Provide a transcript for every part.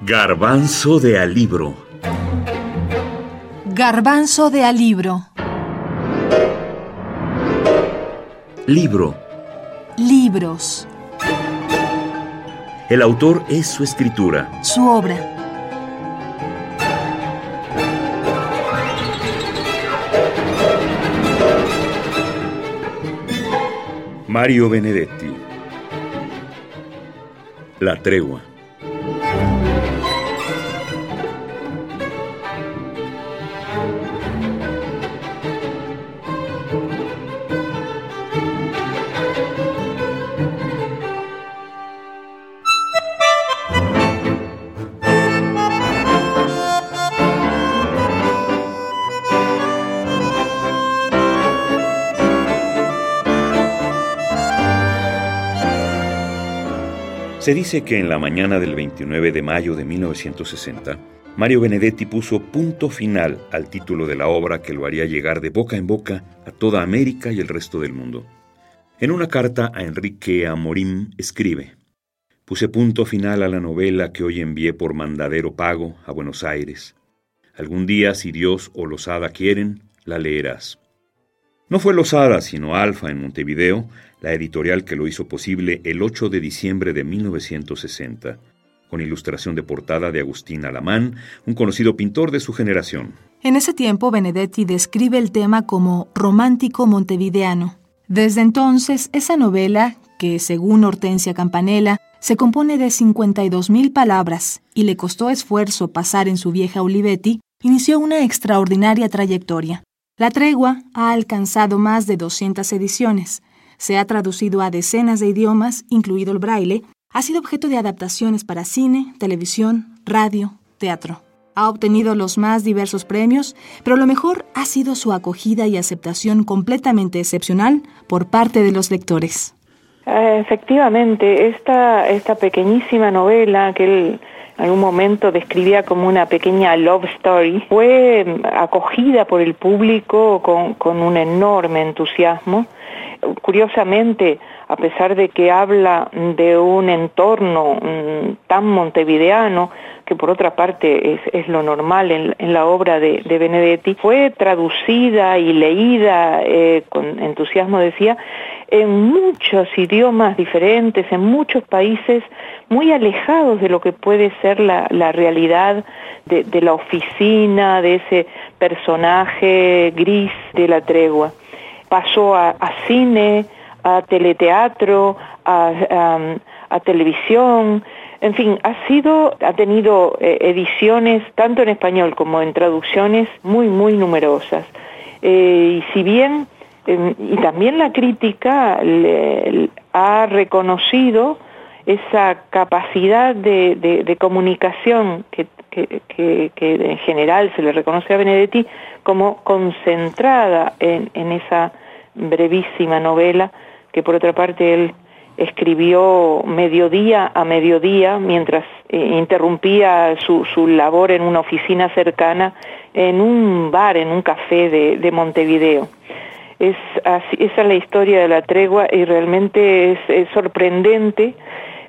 Garbanzo de alibro. Garbanzo de alibro. Libro. Libros. El autor es su escritura. Su obra. Mario Benedetti. La tregua. Se dice que en la mañana del 29 de mayo de 1960, Mario Benedetti puso punto final al título de la obra que lo haría llegar de boca en boca a toda América y el resto del mundo. En una carta a Enrique Amorim escribe, Puse punto final a la novela que hoy envié por mandadero pago a Buenos Aires. Algún día, si Dios o Losada quieren, la leerás. No fue Losada, sino Alfa en Montevideo, la editorial que lo hizo posible el 8 de diciembre de 1960, con ilustración de portada de Agustín Alamán, un conocido pintor de su generación. En ese tiempo, Benedetti describe el tema como romántico montevideano. Desde entonces, esa novela, que según Hortensia Campanella, se compone de 52.000 palabras y le costó esfuerzo pasar en su vieja Olivetti, inició una extraordinaria trayectoria. La tregua ha alcanzado más de 200 ediciones, se ha traducido a decenas de idiomas, incluido el braille, ha sido objeto de adaptaciones para cine, televisión, radio, teatro. Ha obtenido los más diversos premios, pero lo mejor ha sido su acogida y aceptación completamente excepcional por parte de los lectores. Eh, efectivamente, esta, esta pequeñísima novela que él en algún momento describía como una pequeña love story, fue acogida por el público con un enorme entusiasmo. Curiosamente, a pesar de que habla de un entorno mm, tan montevideano, que por otra parte es, lo normal en, en, la obra de, de, Benedetti, fue traducida y leída eh, con entusiasmo, decía, en muchos idiomas diferentes, en muchos países muy alejados de lo que puede ser la, la realidad de, de, la oficina, de ese personaje gris de la tregua. Pasó a, a cine, a teleteatro, a, televisión, en fin, ha sido, ha tenido eh, ediciones tanto en español como en traducciones muy, muy numerosas. Eh, y si bien y también la crítica le, ha reconocido esa capacidad de, comunicación que, en general se le reconoce a Benedetti como concentrada en, esa brevísima novela que por otra parte él escribió mediodía a mediodía mientras eh, interrumpía su, labor en una oficina cercana en un bar, en un café de, de Montevideo. Es esa es la historia de la tregua y realmente es sorprendente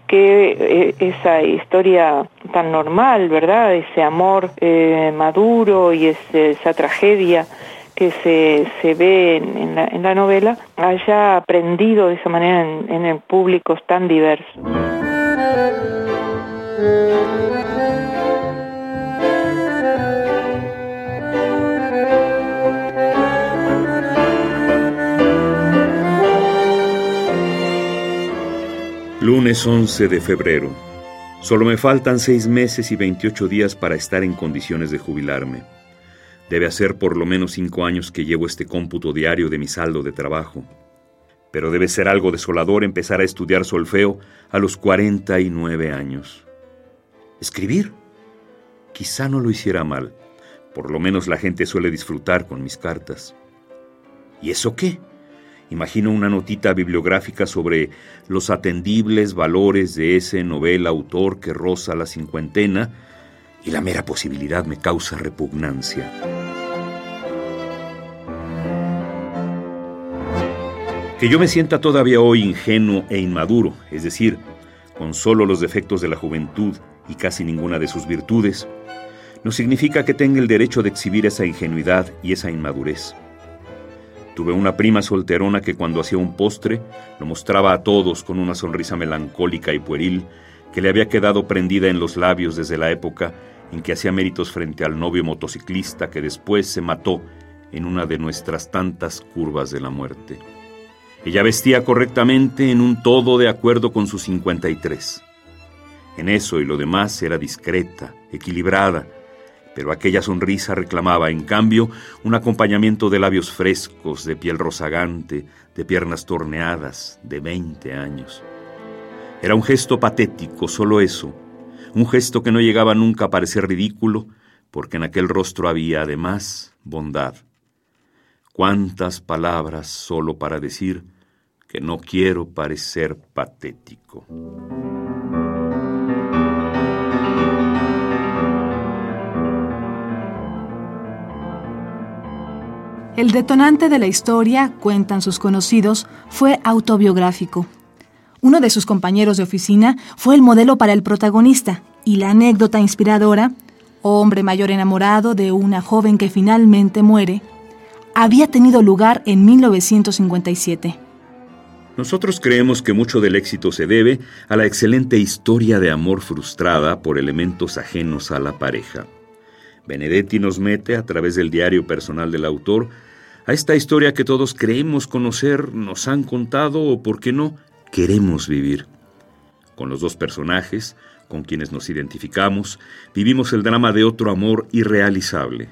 que eh, esa historia tan normal, ¿verdad? Ese amor eh, maduro y esa tragedia que se, se ve en, la, en, la, novela haya aprendido de esa manera en, en públicos tan diversos. Lunes 11 de febrero. Solo me faltan seis meses y 28 días para estar en condiciones de jubilarme. Debe hacer por lo menos cinco años que llevo este cómputo diario de mi saldo de trabajo. Pero debe ser algo desolador empezar a estudiar solfeo a los 49 años. ¿Escribir? Quizá no lo hiciera mal. Por lo menos la gente suele disfrutar con mis cartas. ¿Y eso qué? Imagino una notita bibliográfica sobre los atendibles valores de ese novel autor que roza la cincuentena y la mera posibilidad me causa repugnancia. Que yo me sienta todavía hoy ingenuo e inmaduro, es decir, con solo los defectos de la juventud y casi ninguna de sus virtudes, no significa que tenga el derecho de exhibir esa ingenuidad y esa inmadurez. Tuve una prima solterona que cuando hacía un postre lo mostraba a todos con una sonrisa melancólica y pueril que le había quedado prendida en los labios desde la época en que hacía méritos frente al novio motociclista que después se mató en una de nuestras tantas curvas de la muerte. Ella vestía correctamente en un todo de acuerdo con sus 53. En eso y lo demás era discreta, equilibrada, pero aquella sonrisa reclamaba, en cambio, un acompañamiento de labios frescos, de piel rozagante, de piernas torneadas, de 20 años. Era un gesto patético, solo eso, un gesto que no llegaba nunca a parecer ridículo, porque en aquel rostro había, además, bondad. Cuántas palabras solo para decir que no quiero parecer patético. El detonante de la historia, cuentan sus conocidos, fue autobiográfico. Uno de sus compañeros de oficina fue el modelo para el protagonista y la anécdota inspiradora, hombre mayor enamorado de una joven que finalmente muere, había tenido lugar en 1957. Nosotros creemos que mucho del éxito se debe a la excelente historia de amor frustrada por elementos ajenos a la pareja. Benedetti nos mete, a través del diario personal del autor, a esta historia que todos creemos conocer, nos han contado o, por qué no, queremos vivir. Con los dos personajes, con quienes nos identificamos, vivimos el drama de otro amor irrealizable.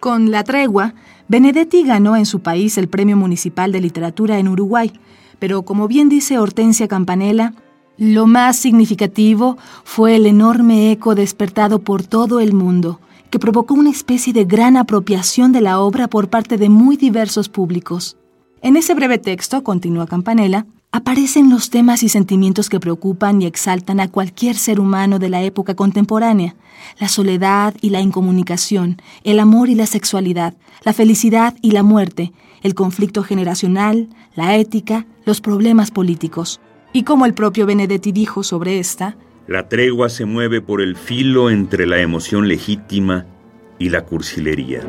Con La Tregua, Benedetti ganó en su país el Premio Municipal de Literatura en Uruguay, pero como bien dice Hortensia Campanella, lo más significativo fue el enorme eco despertado por todo el mundo, que provocó una especie de gran apropiación de la obra por parte de muy diversos públicos. En ese breve texto, continúa Campanella, aparecen los temas y sentimientos que preocupan y exaltan a cualquier ser humano de la época contemporánea, la soledad y la incomunicación, el amor y la sexualidad, la felicidad y la muerte, el conflicto generacional, la ética, los problemas políticos. Y como el propio Benedetti dijo sobre esta, la tregua se mueve por el filo entre la emoción legítima y la cursilería.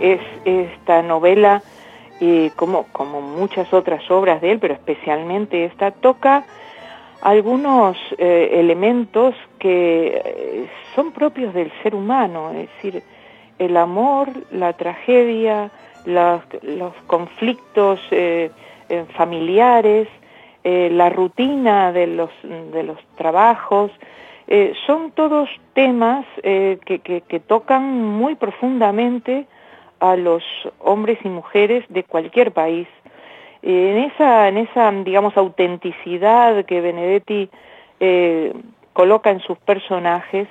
es esta novela, eh, como, como muchas otras obras de él, pero especialmente esta, toca algunos eh, elementos que eh, son propios del ser humano, es decir, el amor, la tragedia, los, conflictos familiares, la rutina de los, de los trabajos, son todos temas que, que, que, tocan muy profundamente a los hombres y mujeres de cualquier país. En esa, en esa digamos, autenticidad que Benedetti eh, coloca en sus personajes,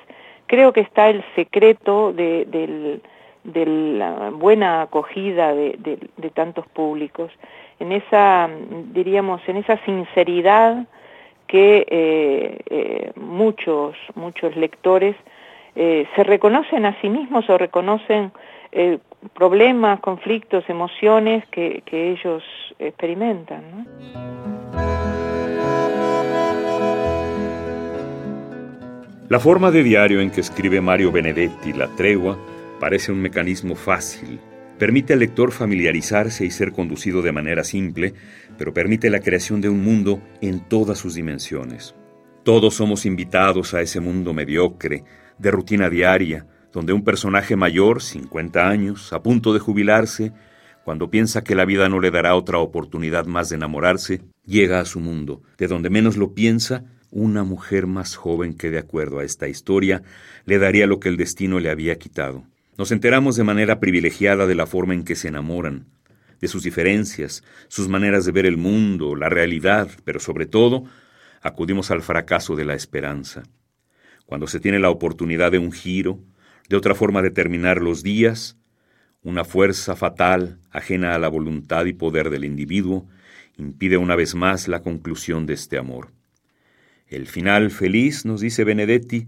creo que está el secreto de, la buena acogida de, tantos públicos, en esa, diríamos, en esa sinceridad que eh, eh, muchos, muchos lectores se reconocen a sí mismos o reconocen problemas, conflictos, emociones que, ellos experimentan. La forma de diario en que escribe Mario Benedetti La Tregua parece un mecanismo fácil. Permite al lector familiarizarse y ser conducido de manera simple, pero permite la creación de un mundo en todas sus dimensiones. Todos somos invitados a ese mundo mediocre, de rutina diaria, donde un personaje mayor, 50 años, a punto de jubilarse, cuando piensa que la vida no le dará otra oportunidad más de enamorarse, llega a su mundo, de donde menos lo piensa, una mujer más joven que de acuerdo a esta historia le daría lo que el destino le había quitado. Nos enteramos de manera privilegiada de la forma en que se enamoran, de sus diferencias, sus maneras de ver el mundo, la realidad, pero sobre todo, acudimos al fracaso de la esperanza. Cuando se tiene la oportunidad de un giro, de otra forma de terminar los días, una fuerza fatal, ajena a la voluntad y poder del individuo, impide una vez más la conclusión de este amor. El final feliz, nos dice Benedetti,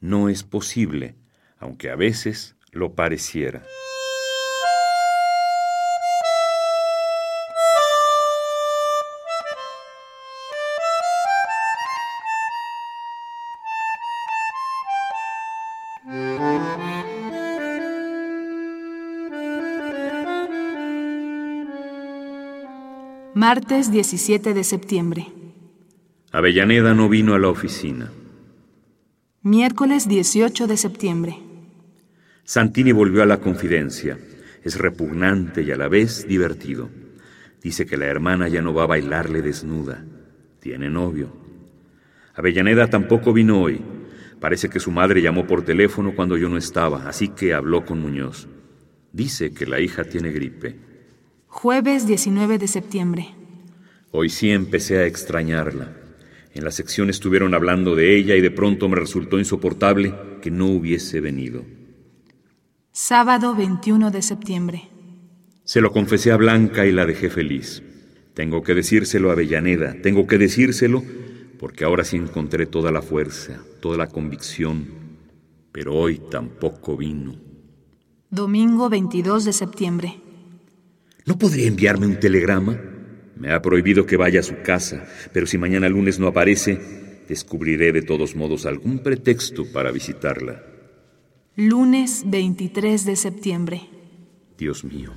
no es posible, aunque a veces lo pareciera. Martes 17 de septiembre. Avellaneda no vino a la oficina. Miércoles 18 de septiembre. Santini volvió a la confidencia. Es repugnante y a la vez divertido. Dice que la hermana ya no va a bailarle desnuda. Tiene novio. Avellaneda tampoco vino hoy. Parece que su madre llamó por teléfono cuando yo no estaba, así que habló con Muñoz. Dice que la hija tiene gripe. Jueves 19 de septiembre. Hoy sí empecé a extrañarla. En la sección estuvieron hablando de ella y de pronto me resultó insoportable que no hubiese venido. Sábado 21 de septiembre. Se lo confesé a Blanca y la dejé feliz. Tengo que decírselo a Avellaneda, tengo que decírselo porque ahora sí encontré toda la fuerza, toda la convicción, pero hoy tampoco vino. Domingo 22 de septiembre. ¿No podría enviarme un telegrama? Me ha prohibido que vaya a su casa, pero si mañana lunes no aparece, descubriré de todos modos algún pretexto para visitarla. Lunes 23 de septiembre. Dios mío,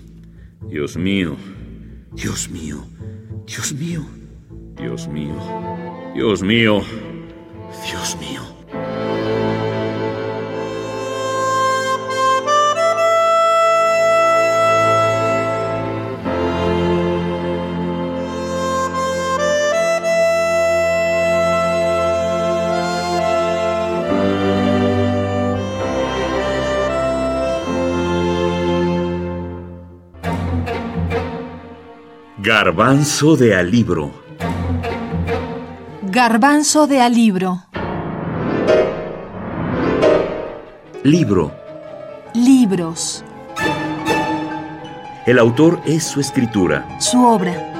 Dios mío, Dios mío, Dios mío, Dios mío, Dios mío, Dios mío. Garbanzo de alibro. Garbanzo de alibro. Libro. Libros. El autor es su escritura. Su obra.